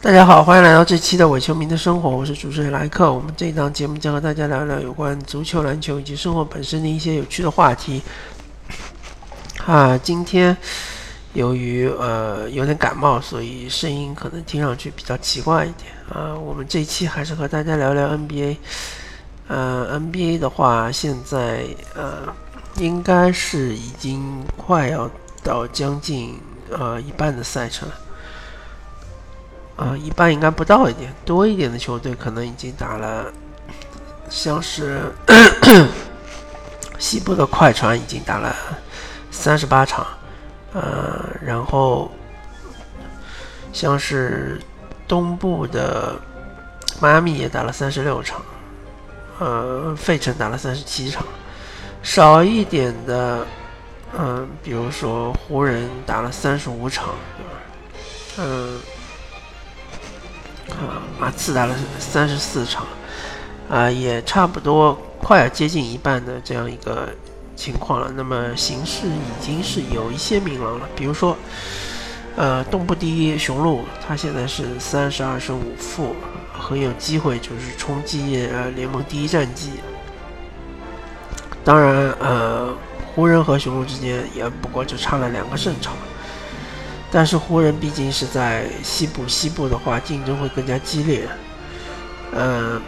大家好，欢迎来到这期的伪球迷的生活，我是主持人莱克。我们这一档节目将和大家聊聊有关足球、篮球以及生活本身的一些有趣的话题。啊，今天由于呃有点感冒，所以声音可能听上去比较奇怪一点啊。我们这一期还是和大家聊聊 NBA。呃，NBA 的话，现在呃应该是已经快要到将近呃一半的赛程。啊，一半应该不到一点，多一点的球队可能已经打了，像是 西部的快船已经打了三十八场，呃，然后像是东部的迈阿密也打了三十六场，呃，费城打了三十七场，少一点的，嗯，比如说湖人打了三十五场，嗯。啊，马刺打了三十四场，啊，也差不多快要接近一半的这样一个情况了。那么形势已经是有一些明朗了，比如说，呃，东部第一雄鹿，他现在是三十二胜五负，很有机会就是冲击呃联盟第一战绩。当然，呃，湖人和雄鹿之间也不过就差了两个胜场。但是湖人毕竟是在西部，西部的话竞争会更加激烈。嗯，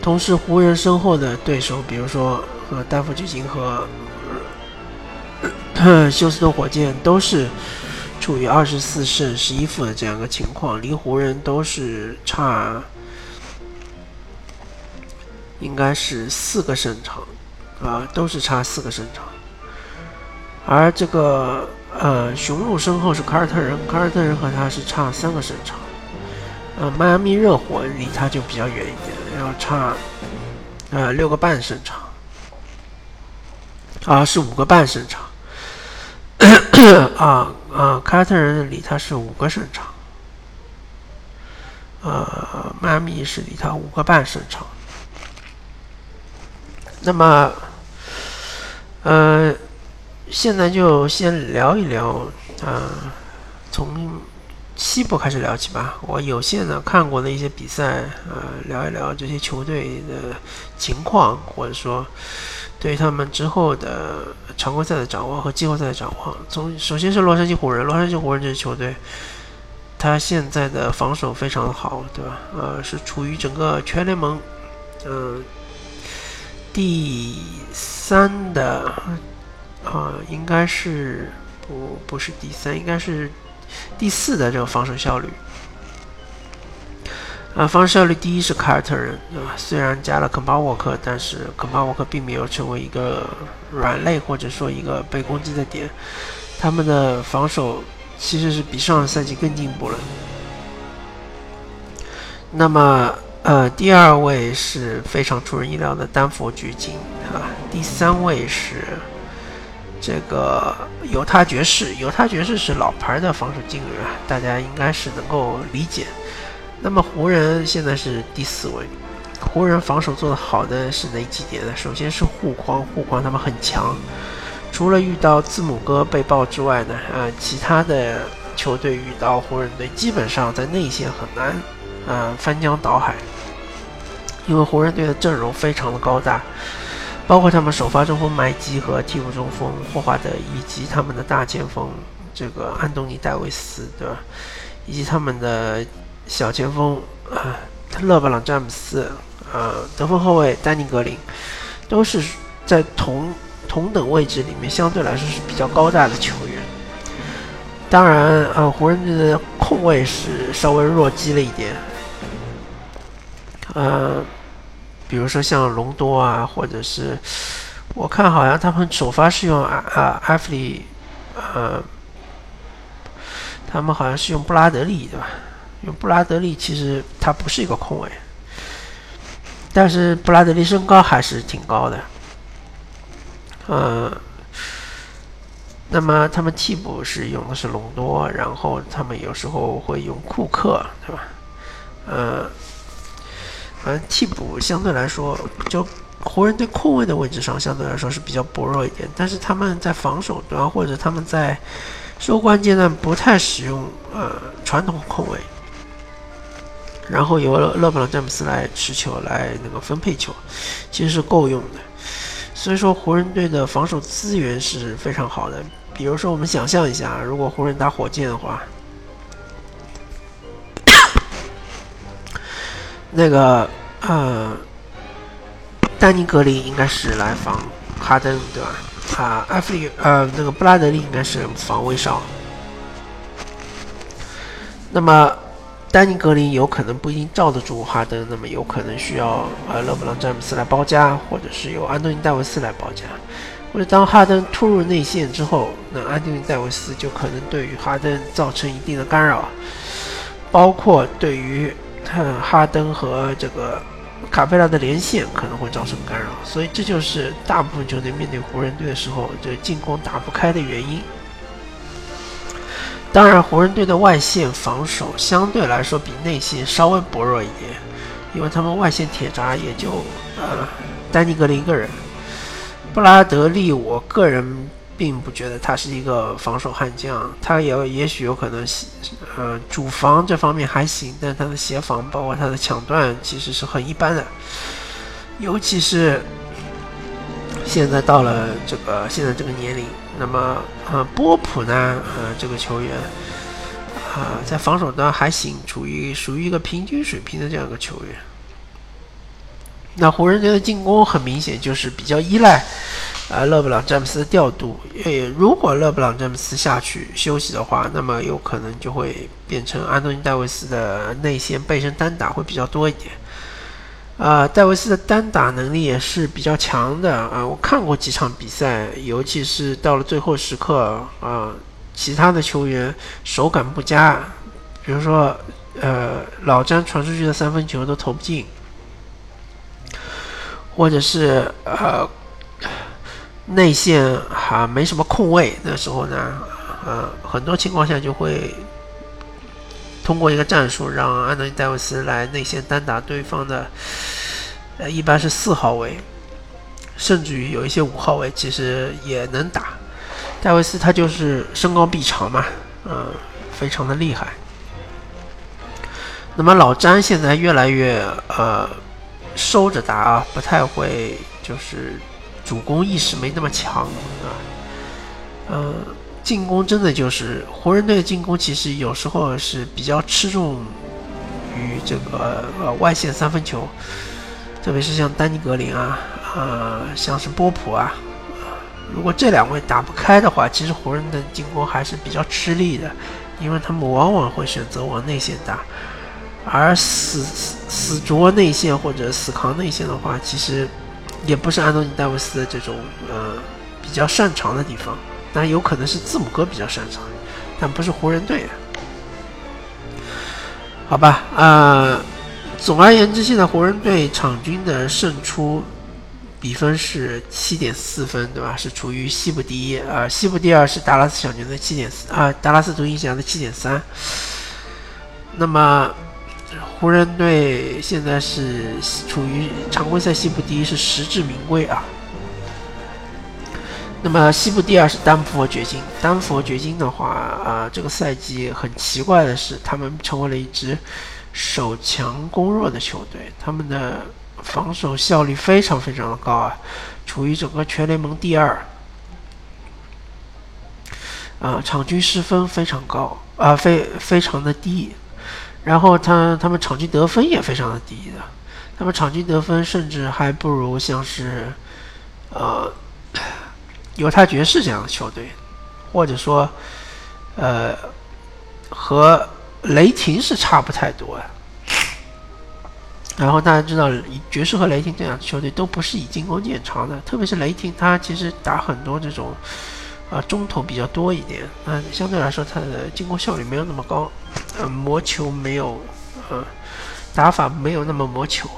同时湖人身后的对手，比如说和丹佛巨星和休斯顿火箭，都是处于二十四胜十一负的这样一个情况，离湖人都是差，应该是四个胜场，啊，都是差四个胜场，而这个。呃，雄鹿身后是凯尔特人，凯尔特人和他是差三个胜场。呃，迈阿密热火离他就比较远一点，要差呃六个半胜场，啊是五个半胜场。啊啊，凯尔特人离他是五个胜场，呃，迈阿密是离他五个半胜场。那么，呃。现在就先聊一聊，啊，从西部开始聊起吧。我有限的看过的一些比赛，呃，聊一聊这些球队的情况，或者说对他们之后的常规赛的展望和季后赛的展望。从首先是洛杉矶湖人，洛杉矶湖人这支球队，他现在的防守非常好，对吧？呃，是处于整个全联盟，嗯，第三的。啊，应该是不不是第三，应该是第四的这个防守效率。啊，防守效率第一是凯尔特人啊，虽然加了肯巴沃克，但是肯巴沃克并没有成为一个软肋或者说一个被攻击的点。他们的防守其实是比上个赛季更进步了。那么，呃，第二位是非常出人意料的丹佛掘金啊，第三位是。这个犹他爵士，犹他爵士是老牌的防守劲旅啊，大家应该是能够理解。那么湖人现在是第四位，湖人防守做的好的是哪几点呢？首先是护框，护框他们很强，除了遇到字母哥被爆之外呢，啊，其他的球队遇到湖人队基本上在内线很难，啊，翻江倒海，因为湖人队的阵容非常的高大。包括他们首发中锋麦基和替补中锋霍华德，以及他们的大前锋这个安东尼戴维斯，对吧？以及他们的小前锋啊勒布朗詹姆斯，呃，得分后卫丹尼格林，都是在同同等位置里面相对来说是比较高大的球员。当然，呃，湖人队的控卫是稍微弱鸡了一点，呃。比如说像隆多啊，或者是我看好像他们首发是用啊啊埃弗里，呃，他们好像是用布拉德利对吧？用布拉德利其实他不是一个控卫，但是布拉德利身高还是挺高的，呃，那么他们替补是用的是隆多，然后他们有时候会用库克对吧？呃。反正替补相对来说就湖人队控卫的位置上相对来说是比较薄弱一点，但是他们在防守端或者他们在收官阶段不太使用呃传统控卫，然后由勒布朗詹姆斯来持球来那个分配球，其实是够用的。所以说湖人队的防守资源是非常好的。比如说我们想象一下，如果湖人打火箭的话。那个呃，丹尼格林应该是来防哈登，对吧？啊，埃弗里呃，那个布拉德利应该是防威少。那么丹尼格林有可能不一定罩得住哈登，那么有可能需要呃勒布朗詹姆斯来包夹，或者是由安东尼戴维斯来包夹。或者当哈登突入内线之后，那安东尼戴维斯就可能对于哈登造成一定的干扰，包括对于。看哈登和这个卡佩拉的连线可能会造成干扰，所以这就是大部分球队面对湖人队的时候，这进攻打不开的原因。当然，湖人队的外线防守相对来说比内线稍微薄弱一点，因为他们外线铁闸也就呃丹尼格林一个人，布拉德利，我个人。并不觉得他是一个防守悍将，他也也许有可能，呃，主防这方面还行，但他的协防包括他的抢断其实是很一般的，尤其是现在到了这个现在这个年龄，那么呃波普呢，呃这个球员啊在防守端还行，处于属于一个平均水平的这样一个球员。那湖人队的进攻很明显就是比较依赖。啊，勒布朗詹姆斯的调度，诶，如果勒布朗詹姆斯下去休息的话，那么有可能就会变成安东尼戴维斯的内线背身单打会比较多一点。啊，戴维斯的单打能力也是比较强的啊，我看过几场比赛，尤其是到了最后时刻啊，其他的球员手感不佳，比如说呃老詹传出去的三分球都投不进，或者是呃。内线还没什么空位，那时候呢，呃，很多情况下就会通过一个战术，让安东尼戴维斯来内线单打对方的，呃，一般是四号位，甚至于有一些五号位，其实也能打。戴维斯他就是身高臂长嘛，嗯，非常的厉害。那么老詹现在越来越呃收着打啊，不太会就是。主攻意识没那么强啊，呃，进攻真的就是湖人队的进攻，其实有时候是比较吃重于这个呃外线三分球，特别是像丹尼格林啊，呃，像是波普啊，如果这两位打不开的话，其实湖人的进攻还是比较吃力的，因为他们往往会选择往内线打，而死死捉内线或者死扛内线的话，其实。也不是安东尼戴维斯的这种呃比较擅长的地方，那有可能是字母哥比较擅长，但不是湖人队。好吧，呃，总而言之，现在湖人队场均的胜出比分是七点四分，对吧？是处于西部第一，呃，西部第二是达拉斯小牛的七点四，啊，达拉斯独行侠的七点三。那么。湖人队现在是处于常规赛西部第一，是实至名归啊。那么西部第二是丹佛掘金，丹佛掘金的话啊，这个赛季很奇怪的是，他们成为了一支守强攻弱的球队，他们的防守效率非常非常的高啊，处于整个全联盟第二。啊，场均失分非常高啊，非非常的低。然后他他们场均得分也非常的低的，他们场均得分甚至还不如像是，呃，犹他爵士这样的球队，或者说，呃，和雷霆是差不太多呀。然后大家知道，爵士和雷霆这样的球队都不是以进攻见长的，特别是雷霆，他其实打很多这种。啊，中投比较多一点，那相对来说他的进攻效率没有那么高，呃，磨球没有，呃，打法没有那么磨球。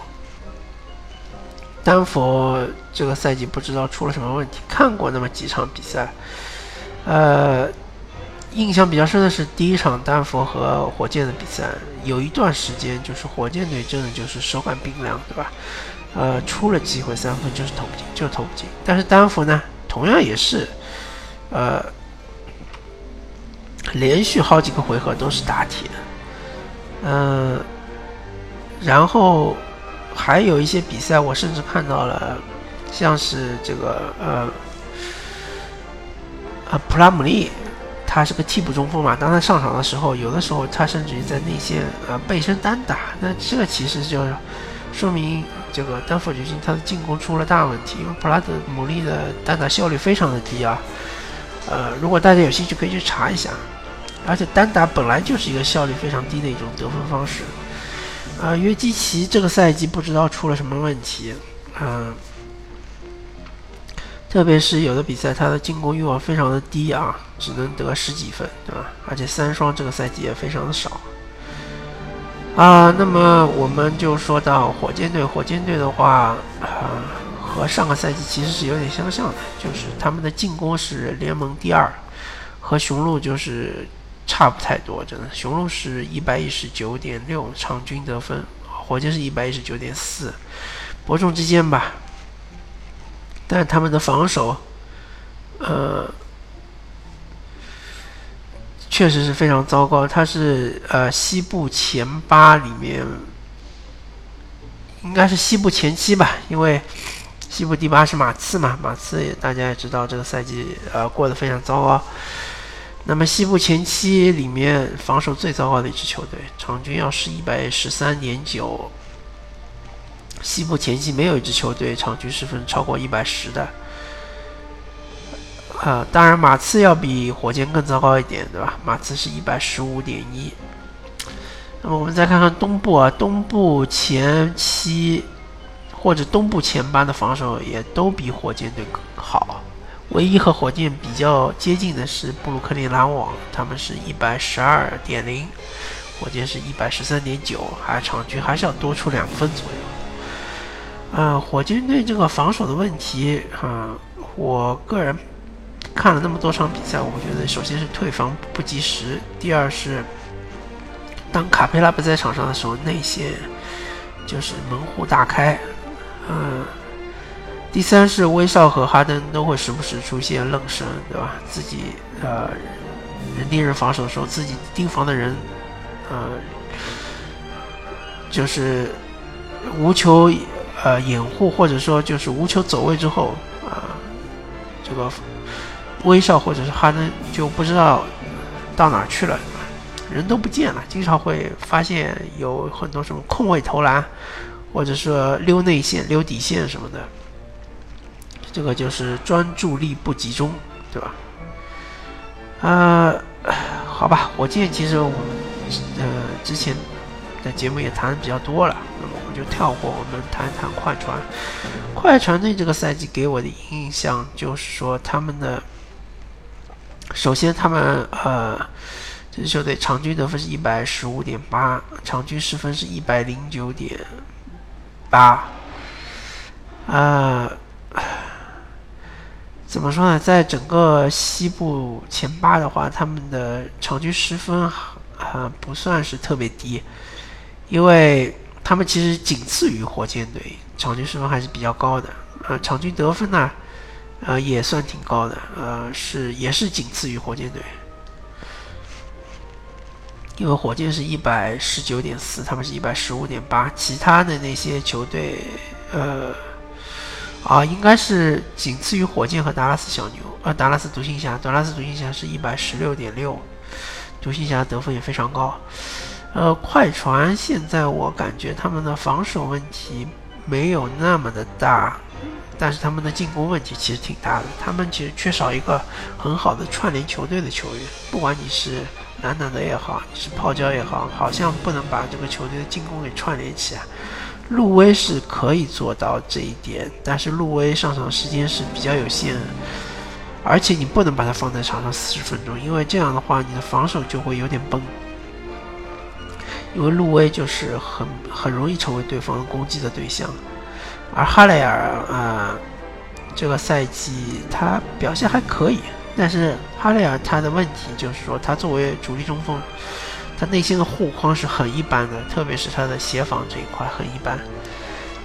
丹佛这个赛季不知道出了什么问题，看过那么几场比赛，呃，印象比较深的是第一场丹佛和火箭的比赛，有一段时间就是火箭队真的就是手感冰凉，对吧？呃，出了机会三分就是投不进，就投不进。但是丹佛呢，同样也是，呃，连续好几个回合都是打铁，嗯，然后还有一些比赛，我甚至看到了，像是这个呃，呃，普拉姆利，他是个替补中锋嘛，当他上场的时候，有的时候他甚至于在内线啊背身单打，那这其实就说明。这个丹佛掘金，他的进攻出了大问题，因为普拉德姆利的单打效率非常的低啊。呃，如果大家有兴趣，可以去查一下。而且单打本来就是一个效率非常低的一种得分方式。啊，约基奇这个赛季不知道出了什么问题，嗯，特别是有的比赛他的进攻欲望非常的低啊，只能得十几分，对吧？而且三双这个赛季也非常的少。啊，那么我们就说到火箭队。火箭队的话，啊，和上个赛季其实是有点相像的，就是他们的进攻是联盟第二，和雄鹿就是差不太多，真的。雄鹿是一百一十九点六场均得分，火箭是一百一十九点四，伯仲之间吧。但他们的防守，呃。确实是非常糟糕，他是呃西部前八里面，应该是西部前七吧，因为西部第八是马刺嘛，马刺大家也知道这个赛季呃过得非常糟糕。那么西部前七里面防守最糟糕的一支球队，场均要是一百十三点九，西部前七没有一支球队场均失分超过一百十的。啊，当然马刺要比火箭更糟糕一点，对吧？马刺是一百十五点一。那么我们再看看东部啊，东部前七或者东部前八的防守也都比火箭队好。唯一和火箭比较接近的是布鲁克林篮网，他们是一百十二点零，火箭是一百十三点九，还场均还是要多出两分左右。嗯，火箭队这个防守的问题，啊，我个人。看了那么多场比赛，我觉得首先是退防不及时，第二是当卡佩拉不在场上的时候，内线就是门户大开，嗯，第三是威少和哈登都会时不时出现愣神，对吧？自己呃人盯人防守的时候，自己盯防的人呃就是无球呃掩护，或者说就是无球走位之后啊这个。威少或者是哈登就不知道到哪去了，人都不见了。经常会发现有很多什么空位投篮，或者说溜内线、溜底线什么的，这个就是专注力不集中，对吧？啊，好吧，火箭其实我们呃之前的节目也谈的比较多了，那么我们就跳过，我们谈一谈快船。快船队这个赛季给我的印象就是说他们的。首先，他们呃，这支球队场均得分是一百十五点八，场均失分是一百零九点八。啊，怎么说呢？在整个西部前八的话，他们的场均失分啊不算是特别低，因为他们其实仅次于火箭队，场均失分还是比较高的。呃，场均得分呢？呃，也算挺高的，呃，是也是仅次于火箭队，因为火箭是一百十九点四，他们是一百十五点八，其他的那些球队，呃，啊，应该是仅次于火箭和达拉斯小牛，呃，达拉斯独行侠，达拉斯独行侠是一百十六点六，独行侠得分也非常高，呃，快船现在我感觉他们的防守问题没有那么的大。但是他们的进攻问题其实挺大的，他们其实缺少一个很好的串联球队的球员。不管你是男男的也好，你是泡椒也好，好像不能把这个球队的进攻给串联起来。路威是可以做到这一点，但是路威上场时间是比较有限，而且你不能把他放在场上四十分钟，因为这样的话你的防守就会有点崩。因为路威就是很很容易成为对方攻击的对象。而哈雷尔，呃，这个赛季他表现还可以，但是哈雷尔他的问题就是说，他作为主力中锋，他内心的护框是很一般的，特别是他的协防这一块很一般。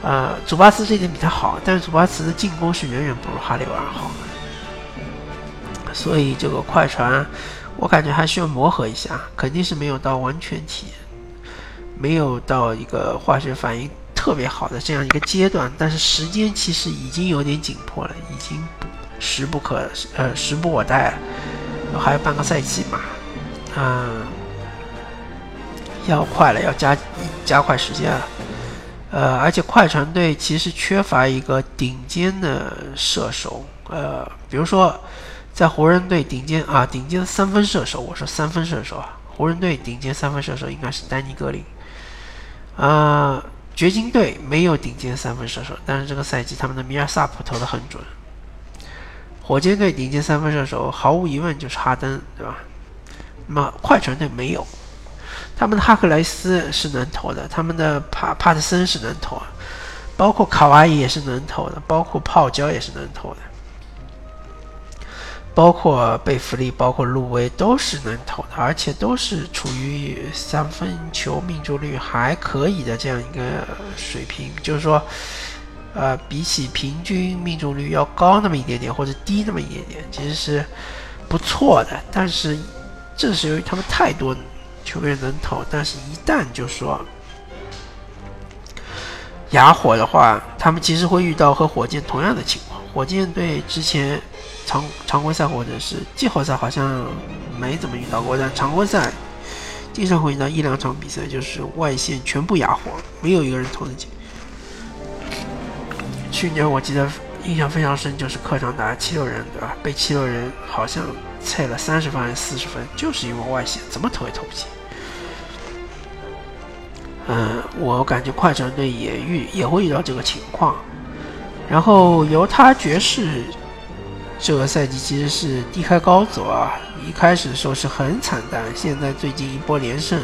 呃，祖巴茨这点比他好，但是祖巴茨的进攻是远远不如哈利尔好的。所以这个快船，我感觉还需要磨合一下，肯定是没有到完全体，没有到一个化学反应特别好的这样一个阶段。但是时间其实已经有点紧迫了，已经时不可呃时不我待了，还有半个赛季嘛，嗯，要快了，要加加快时间了。呃，而且快船队其实缺乏一个顶尖的射手，呃，比如说。在湖人队顶尖啊，顶尖三分射手，我说三分射手啊，湖人队顶尖三分射手应该是丹尼格林。啊，掘金队没有顶尖三分射手，但是这个赛季他们的米尔萨普投的很准。火箭队顶尖三分射手毫无疑问就是哈登，对吧？那么快船队没有，他们的哈克莱斯是能投的，他们的帕帕特森是能投，包括卡哇伊也是能投的，包括泡椒也是能投的。包括贝弗利，包括路威都是能投的，而且都是处于三分球命中率还可以的这样一个水平，就是说，呃，比起平均命中率要高那么一点点，或者低那么一点点，其实是不错的。但是正是由于他们太多球员能投，但是一旦就说哑火的话，他们其实会遇到和火箭同样的情况。火箭队之前。常常规赛或者是季后赛好像没怎么遇到过，但常规赛经常会遇到一两场比赛，就是外线全部哑火，没有一个人投得进。去年我记得印象非常深，就是客场打七六人，对吧？被七六人好像菜了三十分还是四十分，就是因为外线怎么投也投不进。嗯，我感觉快船队也遇也会遇到这个情况，然后犹他爵士。这个赛季其实是低开高走啊，一开始的时候是很惨淡，现在最近一波连胜，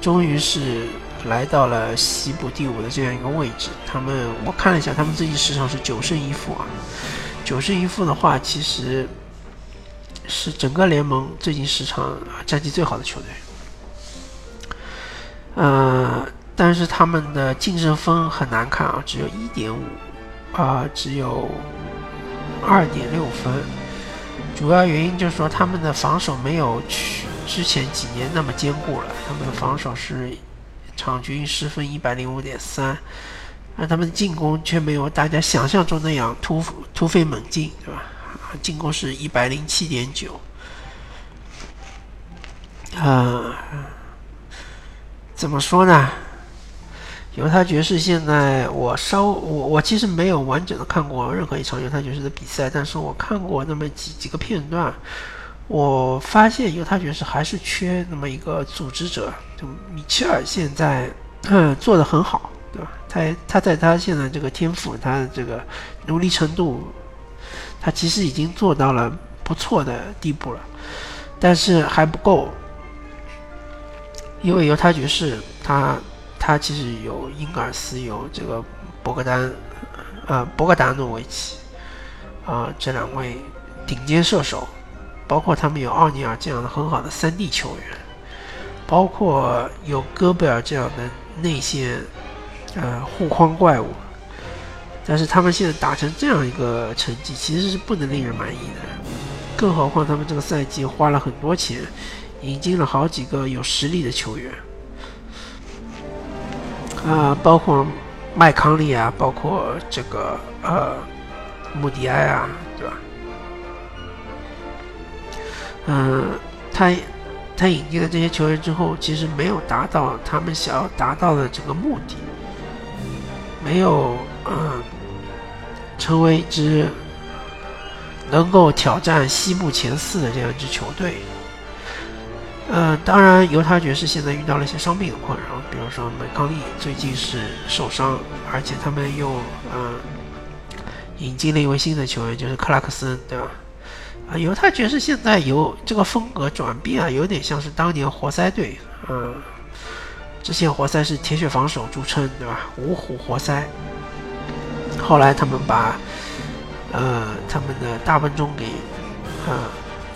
终于是来到了西部第五的这样一个位置。他们我看了一下，他们最近时长是九胜一负啊，九胜一负的话，其实是整个联盟最近时长战绩最好的球队。呃，但是他们的净胜分很难看啊，只有一点五啊，只有。二点六分，主要原因就是说他们的防守没有去之前几年那么坚固了。他们的防守是场均失分一百零五点三，而他们的进攻却没有大家想象中那样突突飞猛进，对吧？进攻是一百零七点九，啊，怎么说呢？犹他爵士现在，我稍我我其实没有完整的看过任何一场犹他爵士的比赛，但是我看过那么几几个片段，我发现犹他爵士还是缺那么一个组织者，就米切尔现在嗯做的很好，对吧？他他在他现在这个天赋，他的这个努力程度，他其实已经做到了不错的地步了，但是还不够，因为犹他爵士他。他其实有英格尔斯，有这个博格丹，呃，博格达诺维奇，啊，这两位顶尖射手，包括他们有奥尼尔这样的很好的三 D 球员，包括有戈贝尔这样的内线，呃，护框怪物，但是他们现在打成这样一个成绩，其实是不能令人满意的。更何况他们这个赛季花了很多钱，引进了好几个有实力的球员。啊，包括麦康利啊，包括这个呃穆迪埃啊，对吧？嗯，他他引进了这些球员之后，其实没有达到他们想要达到的这个目的，没有嗯成为一支能够挑战西部前四的这样一支球队。呃，当然，犹他爵士现在遇到了一些伤病的困扰，比如说麦康利最近是受伤，而且他们又呃引进了一位新的球员，就是克拉克森，对吧？啊，犹他爵士现在有这个风格转变啊，有点像是当年活塞队，嗯，之前活塞是铁血防守著称，对吧？五虎活塞，后来他们把呃他们的大笨钟给呃。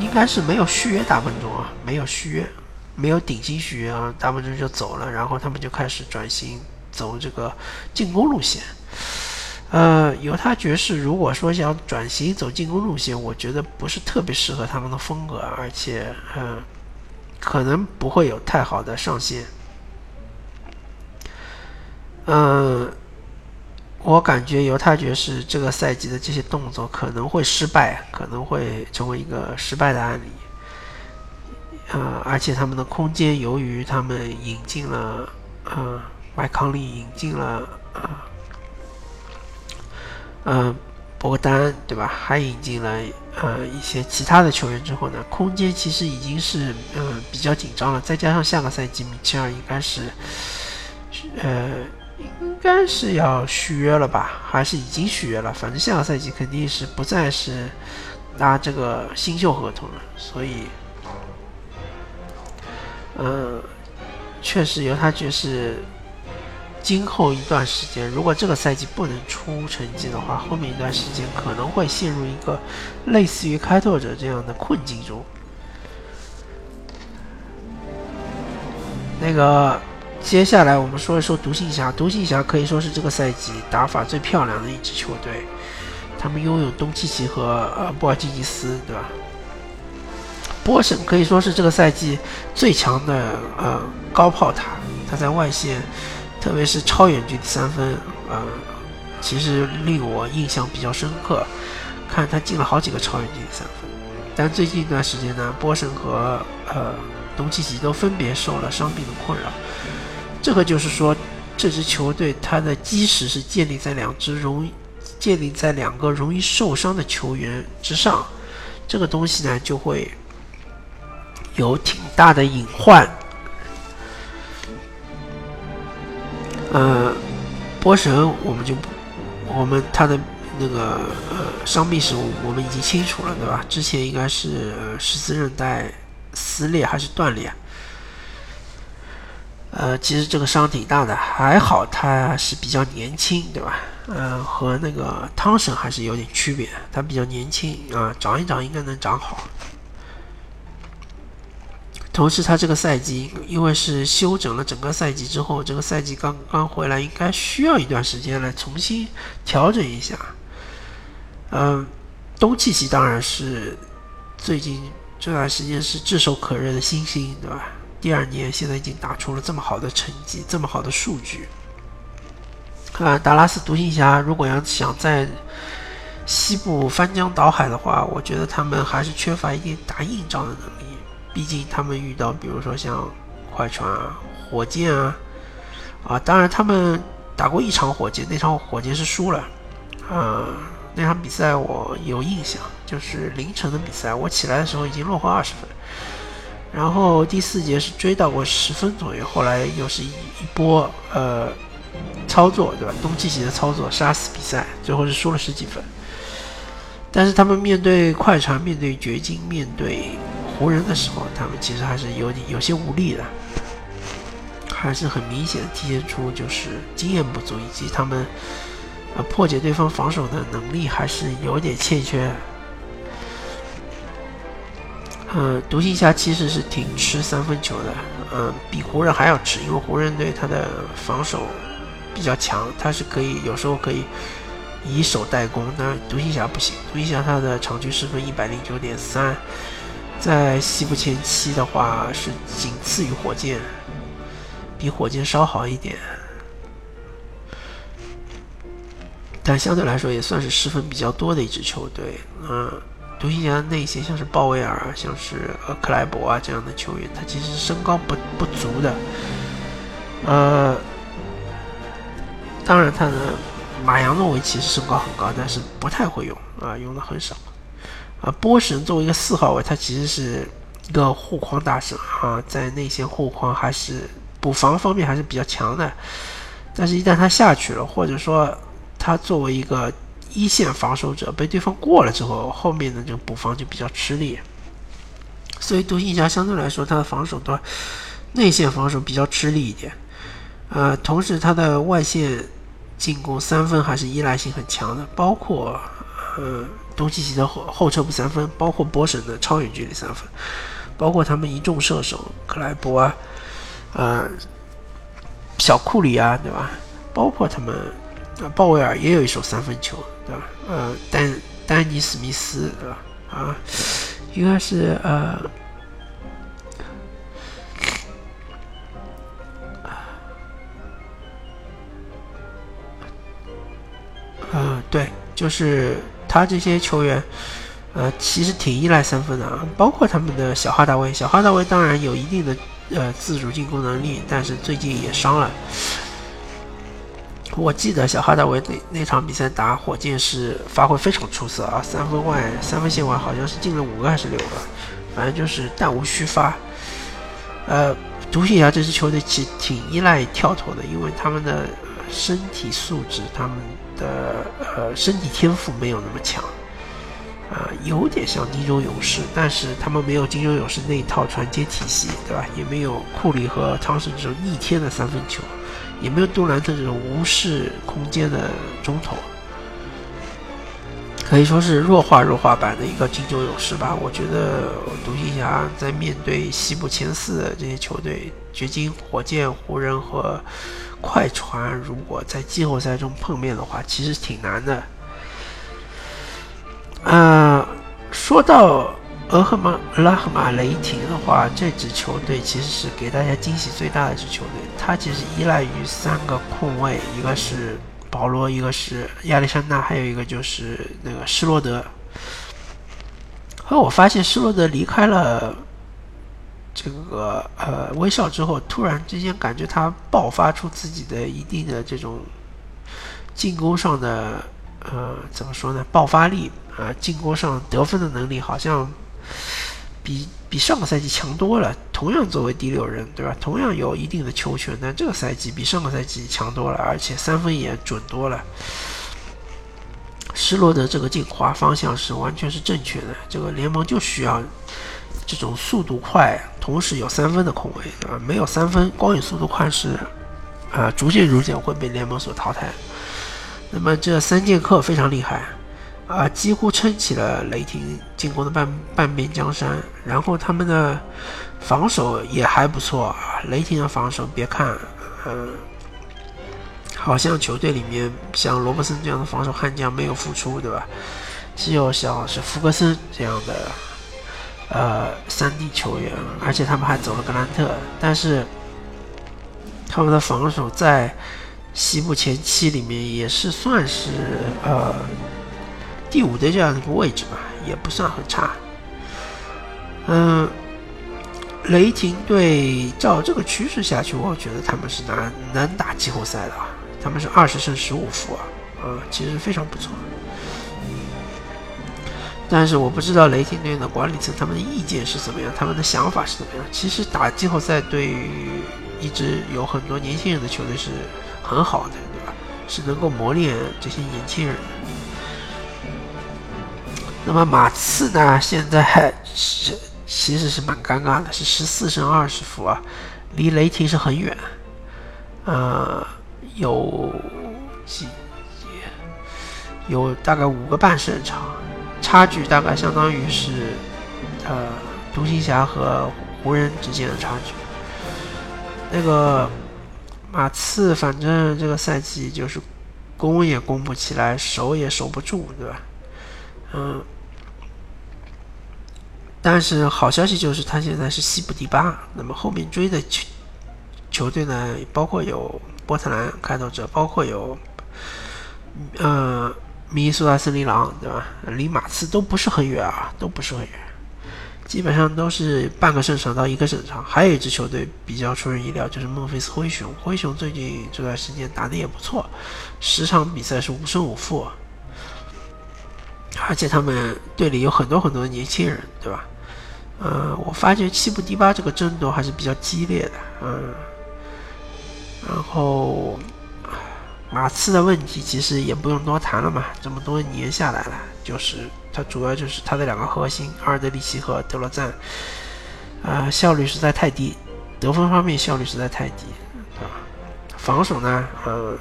应该是没有续约大笨钟啊，没有续约，没有顶薪续约啊，大笨钟就走了，然后他们就开始转型走这个进攻路线。呃，犹他爵士如果说想转型走进攻路线，我觉得不是特别适合他们的风格，而且，嗯，可能不会有太好的上限。嗯，我感觉犹他爵士这个赛季的这些动作可能会失败，可能会成为一个失败的案例。呃，而且他们的空间，由于他们引进了，呃，麦康利引进了，呃。嗯，博格丹对吧？还引进了呃一些其他的球员之后呢，空间其实已经是嗯比较紧张了。再加上下个赛季米切尔应该是呃应该是要续约了吧？还是已经续约了？反正下个赛季肯定是不再是拿这个新秀合同了。所以，嗯，确实犹他爵士。今后一段时间，如果这个赛季不能出成绩的话，后面一段时间可能会陷入一个类似于开拓者这样的困境中。那个，接下来我们说一说独行侠。独行侠可以说是这个赛季打法最漂亮的一支球队，他们拥有东契奇和呃波尔津吉斯，对吧？波神可以说是这个赛季最强的呃高炮塔，他在外线。特别是超远距离三分，呃，其实令我印象比较深刻。看他进了好几个超远距离三分，但最近一段时间呢，波神和呃东契奇都分别受了伤病的困扰。这个就是说，这支球队它的基石是建立在两支容建立在两个容易受伤的球员之上，这个东西呢就会有挺大的隐患。呃，波神我们就，我们他的那个呃伤病史我们已经清楚了，对吧？之前应该是十字韧带撕裂还是断裂？呃，其实这个伤挺大的，还好他是比较年轻，对吧？呃，和那个汤神还是有点区别，他比较年轻啊，长一长应该能长好。同时，他这个赛季因为是休整了整个赛季之后，这个赛季刚刚回来，应该需要一段时间来重新调整一下。嗯，东契奇当然是最近这段时间是炙手可热的新星，对吧？第二年现在已经打出了这么好的成绩，这么好的数据。啊，达拉斯独行侠如果要想在西部翻江倒海的话，我觉得他们还是缺乏一点打硬仗的能力。毕竟他们遇到，比如说像快船啊、火箭啊，啊，当然他们打过一场火箭，那场火箭是输了，啊，那场比赛我有印象，就是凌晨的比赛，我起来的时候已经落后二十分，然后第四节是追到过十分左右，后来又是一一波呃操作，对吧？东契奇的操作杀死比赛，最后是输了十几分，但是他们面对快船，面对掘金，面对。湖人的时候，他们其实还是有点有些无力的，还是很明显的体现出就是经验不足，以及他们呃破解对方防守的能力还是有点欠缺。嗯，独行侠其实是挺吃三分球的，嗯，比湖人还要吃，因为湖人队他的防守比较强，他是可以有时候可以以守代攻，但独行侠不行，独行侠他的场均失分一百零九点三。在西部前期的话，是仅次于火箭，比火箭稍好一点，但相对来说也算是失分比较多的一支球队。嗯，独行侠的内线像是鲍威尔、像是呃克莱伯啊这样的球员，他其实身高不不足的。呃，当然他的马扬诺维奇是身高很高，但是不太会用啊，用的很少。啊，波神作为一个四号位，他其实是一个护框大神啊，在内线护框还是补防方面还是比较强的。但是，一旦他下去了，或者说他作为一个一线防守者被对方过了之后，后面的这个补防就比较吃力。所以，独行侠相对来说，他的防守端内线防守比较吃力一点。呃，同时他的外线进攻三分还是依赖性很强的，包括呃。东契奇的后后撤步三分，包括波神的超远距离三分，包括他们一众射手克莱伯啊，呃，小库里啊，对吧？包括他们，鲍威尔也有一手三分球，对吧？呃，丹丹尼史密斯，对吧？啊，应该是呃，呃，对，就是他这些球员。呃，其实挺依赖三分的啊，包括他们的小哈达威。小哈达威当然有一定的呃自主进攻能力，但是最近也伤了。我记得小哈达维那那场比赛打火箭是发挥非常出色啊，三分外三分线外好像是进了五个还是六个，反正就是弹无虚发。呃，独行侠这支球队其实挺依赖跳投的，因为他们的身体素质、他们的呃身体天赋没有那么强。啊，有点像金州勇士，但是他们没有金州勇士那一套传接体系，对吧？也没有库里和汤神这种逆天的三分球，也没有杜兰特这种无视空间的中投，可以说是弱化弱化版的一个金州勇士吧。我觉得独行侠在面对西部前四的这些球队，掘金、火箭、湖人和快船，如果在季后赛中碰面的话，其实挺难的。呃，说到俄赫马拉赫马雷霆的话，这支球队其实是给大家惊喜最大的一支球队。它其实依赖于三个控卫，一个是保罗，一个是亚历山大，还有一个就是那个施罗德。后来我发现施罗德离开了这个呃威少之后，突然之间感觉他爆发出自己的一定的这种进攻上的呃怎么说呢爆发力。啊，进攻上得分的能力好像比比上个赛季强多了。同样作为第六人，对吧？同样有一定的球权，但这个赛季比上个赛季强多了，而且三分也准多了。施罗德这个进化方向是完全是正确的。这个联盟就需要这种速度快，同时有三分的控卫，对吧？没有三分，光有速度快是啊，逐渐逐渐会被联盟所淘汰。那么这三剑客非常厉害。啊，几乎撑起了雷霆进攻的半半边江山。然后他们的防守也还不错啊。雷霆的防守，别看，嗯，好像球队里面像罗伯森这样的防守悍将没有复出，对吧？只有像是福格森这样的呃三 D 球员，而且他们还走了格兰特。但是他们的防守在西部前期里面也是算是呃。第五的这样一个位置吧，也不算很差。嗯，雷霆队照这个趋势下去，我觉得他们是能能打季后赛的。他们是二十胜十五负啊，啊，其实非常不错。但是我不知道雷霆队的管理层他们的意见是怎么样，他们的想法是怎么样。其实打季后赛对于一支有很多年轻人的球队是很好的，对吧？是能够磨练这些年轻人。那么马刺呢？现在是其实是蛮尴尬的，是十四胜二十负啊，离雷霆是很远，呃，有几有大概五个半胜场，差距大概相当于是呃独行侠和湖人之间的差距。那个马刺反正这个赛季就是攻也攻不起来，守也守不住，对吧？嗯。但是好消息就是，他现在是西部第八。那么后面追的球球队呢，包括有波特兰开拓者，包括有呃明尼苏达森林狼，对吧？离马刺都不是很远啊，都不是很远，基本上都是半个胜场到一个胜场。还有一支球队比较出人意料，就是孟菲斯灰熊。灰熊最近这段时间打的也不错，十场比赛是五胜五负，而且他们队里有很多很多的年轻人，对吧？呃，我发觉西部第八这个争夺还是比较激烈的，嗯，然后马刺的问题其实也不用多谈了嘛，这么多年下来了，就是他主要就是他的两个核心阿尔德里奇和德罗赞，啊，效率实在太低，得分方面效率实在太低，对吧？防守呢，呃，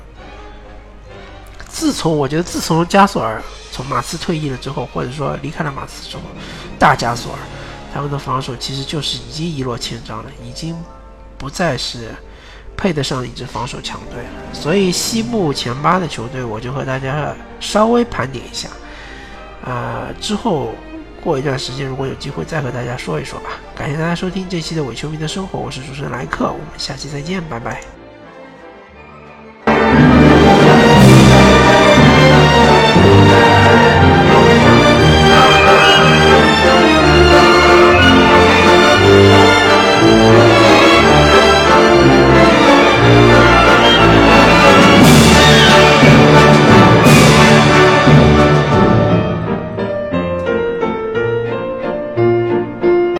自从我觉得自从加索尔从马刺退役了之后，或者说离开了马刺之后，大加索尔。他们的防守其实就是已经一落千丈了，已经不再是配得上一支防守强队了。所以西部前八的球队，我就和大家稍微盘点一下。啊，之后过一段时间，如果有机会再和大家说一说吧。感谢大家收听这期的伪球迷的生活，我是主持人莱克，我们下期再见，拜拜。